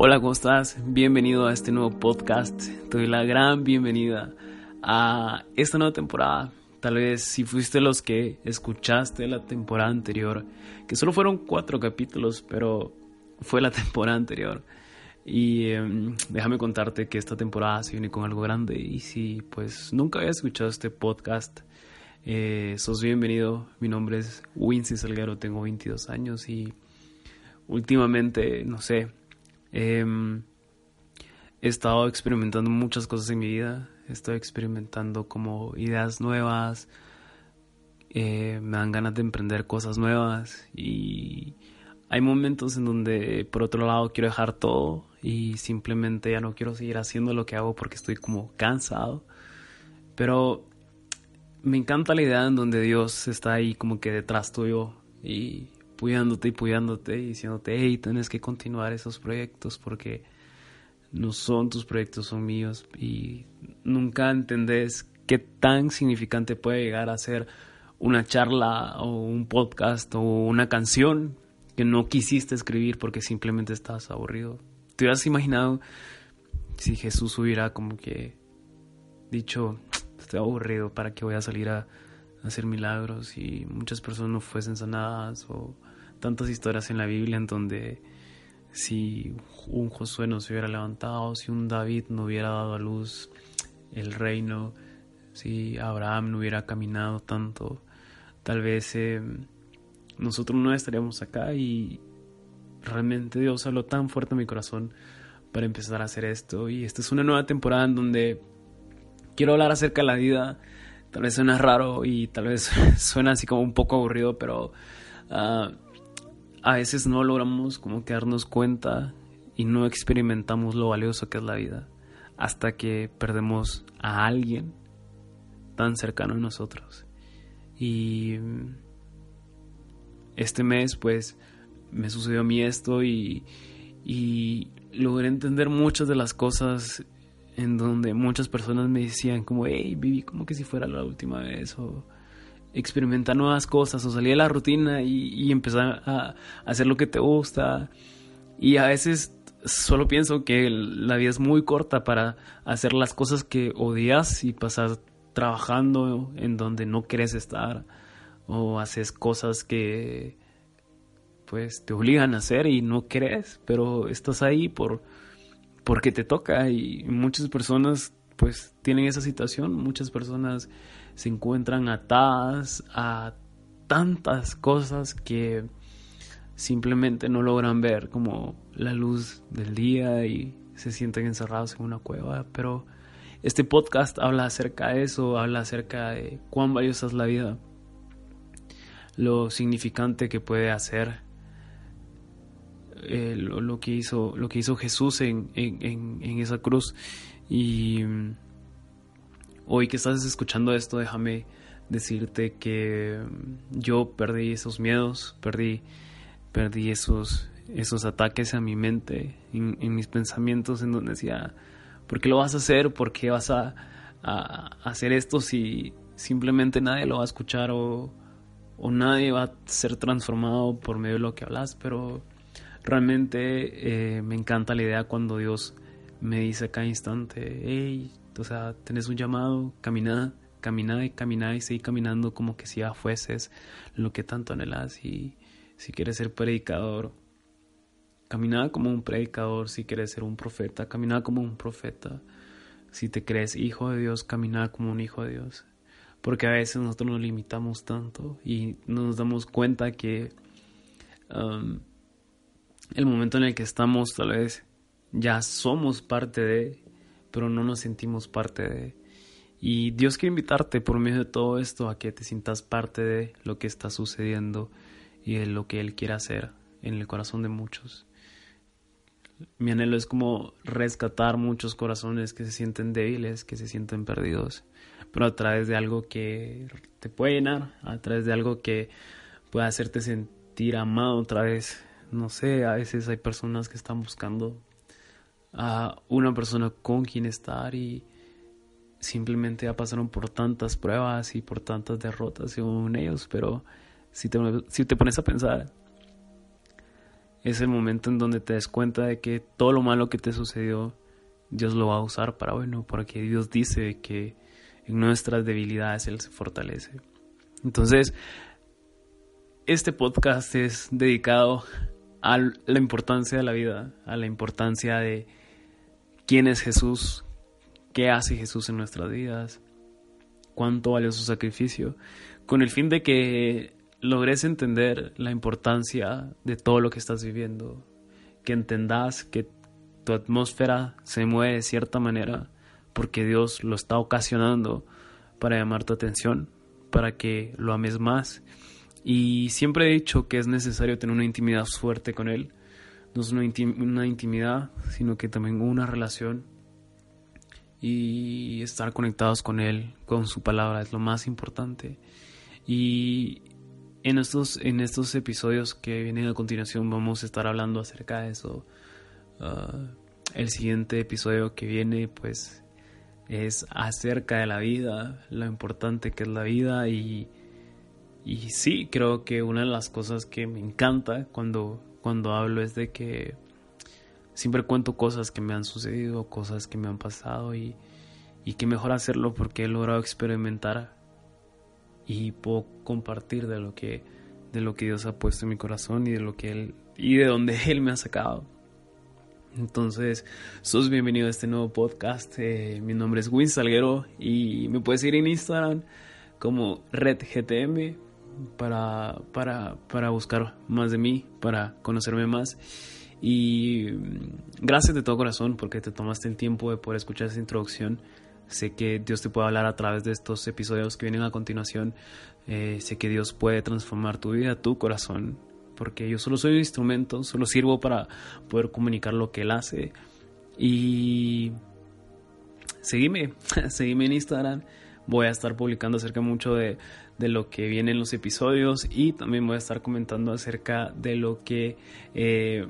Hola, ¿cómo estás? Bienvenido a este nuevo podcast. Te doy la gran bienvenida a esta nueva temporada. Tal vez si fuiste los que escuchaste la temporada anterior, que solo fueron cuatro capítulos, pero fue la temporada anterior. Y em, déjame contarte que esta temporada se viene con algo grande. Y si pues nunca habías escuchado este podcast, eh, sos bienvenido. Mi nombre es Wincy Salguero, tengo 22 años y últimamente, no sé, Em, he estado experimentando muchas cosas en mi vida. Estoy experimentando como ideas nuevas. Eh, me dan ganas de emprender cosas nuevas. Y hay momentos en donde, por otro lado, quiero dejar todo y simplemente ya no quiero seguir haciendo lo que hago porque estoy como cansado. Pero me encanta la idea en donde Dios está ahí como que detrás tuyo y apoyándote y apoyándote y diciéndote, hey, tienes que continuar esos proyectos porque no son tus proyectos, son míos y nunca entendés qué tan significante puede llegar a ser una charla o un podcast o una canción que no quisiste escribir porque simplemente estabas aburrido. ¿Te hubieras imaginado si Jesús hubiera como que dicho, estoy aburrido, ¿para qué voy a salir a hacer milagros? Y muchas personas no fuesen sanadas o tantas historias en la Biblia en donde si un Josué no se hubiera levantado, si un David no hubiera dado a luz el reino, si Abraham no hubiera caminado tanto, tal vez eh, nosotros no estaríamos acá y realmente Dios habló tan fuerte en mi corazón para empezar a hacer esto y esta es una nueva temporada en donde quiero hablar acerca de la vida, tal vez suena raro y tal vez suena así como un poco aburrido, pero... Uh, a veces no logramos como que darnos cuenta y no experimentamos lo valioso que es la vida hasta que perdemos a alguien tan cercano a nosotros. Y este mes pues me sucedió a mí esto y, y logré entender muchas de las cosas en donde muchas personas me decían como, hey, viví como que si fuera la última vez o experimentar nuevas cosas o salir de la rutina y, empezar a, hacer lo que te gusta. Y a veces solo pienso que la vida es muy corta para hacer las cosas que odias y pasar trabajando en donde no quieres estar o haces cosas que pues te obligan a hacer y no querés, pero estás ahí por porque te toca. Y muchas personas pues tienen esa situación, muchas personas se encuentran atadas a tantas cosas que simplemente no logran ver como la luz del día y se sienten encerrados en una cueva, pero este podcast habla acerca de eso, habla acerca de cuán valiosa es la vida, lo significante que puede hacer eh, lo, que hizo, lo que hizo Jesús en, en, en esa cruz y Hoy que estás escuchando esto, déjame decirte que yo perdí esos miedos, perdí, perdí esos, esos ataques a mi mente, en, mis pensamientos, en donde decía, ¿por qué lo vas a hacer? ¿Por qué vas a, hacer esto si simplemente nadie lo va a escuchar o, o, nadie va a ser transformado por medio de lo que hablas? Pero realmente eh, me encanta la idea cuando Dios me dice cada instante, hey, o sea, tenés un llamado, camina, camina y camina y seguir caminando como que si ya fueses lo que tanto anhelas y si quieres ser predicador, camina como un predicador, si quieres ser un profeta, camina como un profeta. Si te crees hijo de Dios, camina como un hijo de Dios. Porque a veces nosotros nos limitamos tanto y no nos damos cuenta que um, el momento en el que estamos tal vez ya somos parte de pero no nos sentimos parte de. Y Dios quiere invitarte por medio de todo esto a que te sientas parte de lo que está sucediendo y de lo que Él quiere hacer en el corazón de muchos. mi anhelo es como rescatar muchos corazones que se sienten débiles, que se sienten perdidos, pero a través de algo que te puede llenar, a través de algo que pueda hacerte sentir amado otra vez. No sé, a veces hay personas que están buscando a una persona con quien estar y simplemente ya pasaron por tantas pruebas y por tantas derrotas según ellos, pero si te, si te pones a pensar, es el momento en donde te des cuenta de que todo lo malo que te sucedió, Dios lo va a usar para bueno, porque Dios dice que en nuestras debilidades Él se fortalece. Entonces, este podcast es dedicado a la importancia de la vida, a la importancia de quién es Jesús, qué hace Jesús en nuestras vidas, cuánto valió su sacrificio, con el fin de que logres entender la importancia de todo lo que estás viviendo, que entendas que tu atmósfera se mueve de cierta manera porque Dios lo está ocasionando para llamar tu atención, para que lo ames más. Y siempre he dicho que es necesario tener una intimidad fuerte con Él. No es una, intimidad, sino que también una relación. Y estar conectados con Él, con su palabra, es lo más importante. Y en estos, en estos episodios que vienen a continuación vamos a estar hablando acerca de eso. Ah, el siguiente episodio que viene pues es acerca de la vida, lo importante que es la vida y, y sí, creo que una de las cosas que me encanta cuando, cuando hablo es de que siempre cuento cosas que me han sucedido, cosas que me han pasado y, y que mejor hacerlo porque he logrado experimentar y puedo compartir de lo que de lo que Dios ha puesto en mi corazón y de lo que él y de donde él me ha sacado. Entonces, sos bienvenido a este nuevo podcast. Eh, mi nombre es Win Salguero y me puedes seguir en Instagram como RedGTM para, para, para buscar más de mí, para conocerme más. Y gracias de todo corazón porque te tomaste el tiempo de poder escuchar esa introducción. Sé que Dios te puede hablar a través de estos episodios que vienen a continuación. Eh, sé que Dios puede transformar tu vida, tu corazón, porque yo solo soy un instrumento, solo sirvo para poder comunicar lo que Él hace. Y seguime, seguime en Instagram. Voy a estar publicando acerca mucho de, de, lo que viene en los episodios y también voy a estar comentando acerca de lo que eh,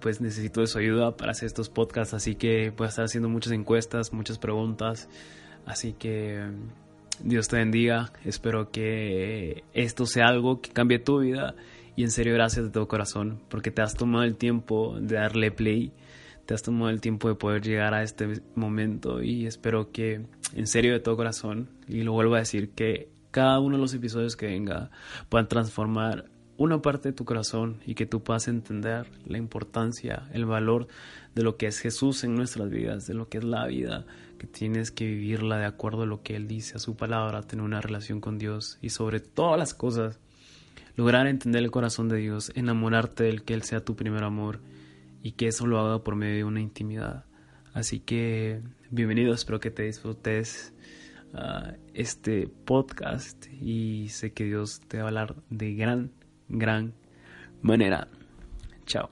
pues necesito de su ayuda para hacer estos podcasts, así que voy a estar haciendo muchas encuestas, muchas preguntas, así que Dios te bendiga, espero que esto sea algo que cambie tu vida. Y en serio gracias de todo corazón porque te has tomado el tiempo de darle play, te has tomado el tiempo de poder llegar a este momento y espero que en serio de todo corazón, y lo vuelvo a decir, que cada uno de los episodios que venga puedan transformar una parte de tu corazón y que tú puedas entender la importancia, el valor de lo que es Jesús en nuestras vidas, de lo que es la vida, que tienes que vivirla de acuerdo a lo que Él dice, a su palabra, tener una relación con Dios y sobre todas las cosas, lograr entender el corazón de Dios, enamorarte del que Él sea tu primer amor y que eso lo haga por medio de una intimidad. Así que bienvenido, espero que te disfrutes uh, este podcast y sé que Dios te va a hablar de gran gran manera. Chao.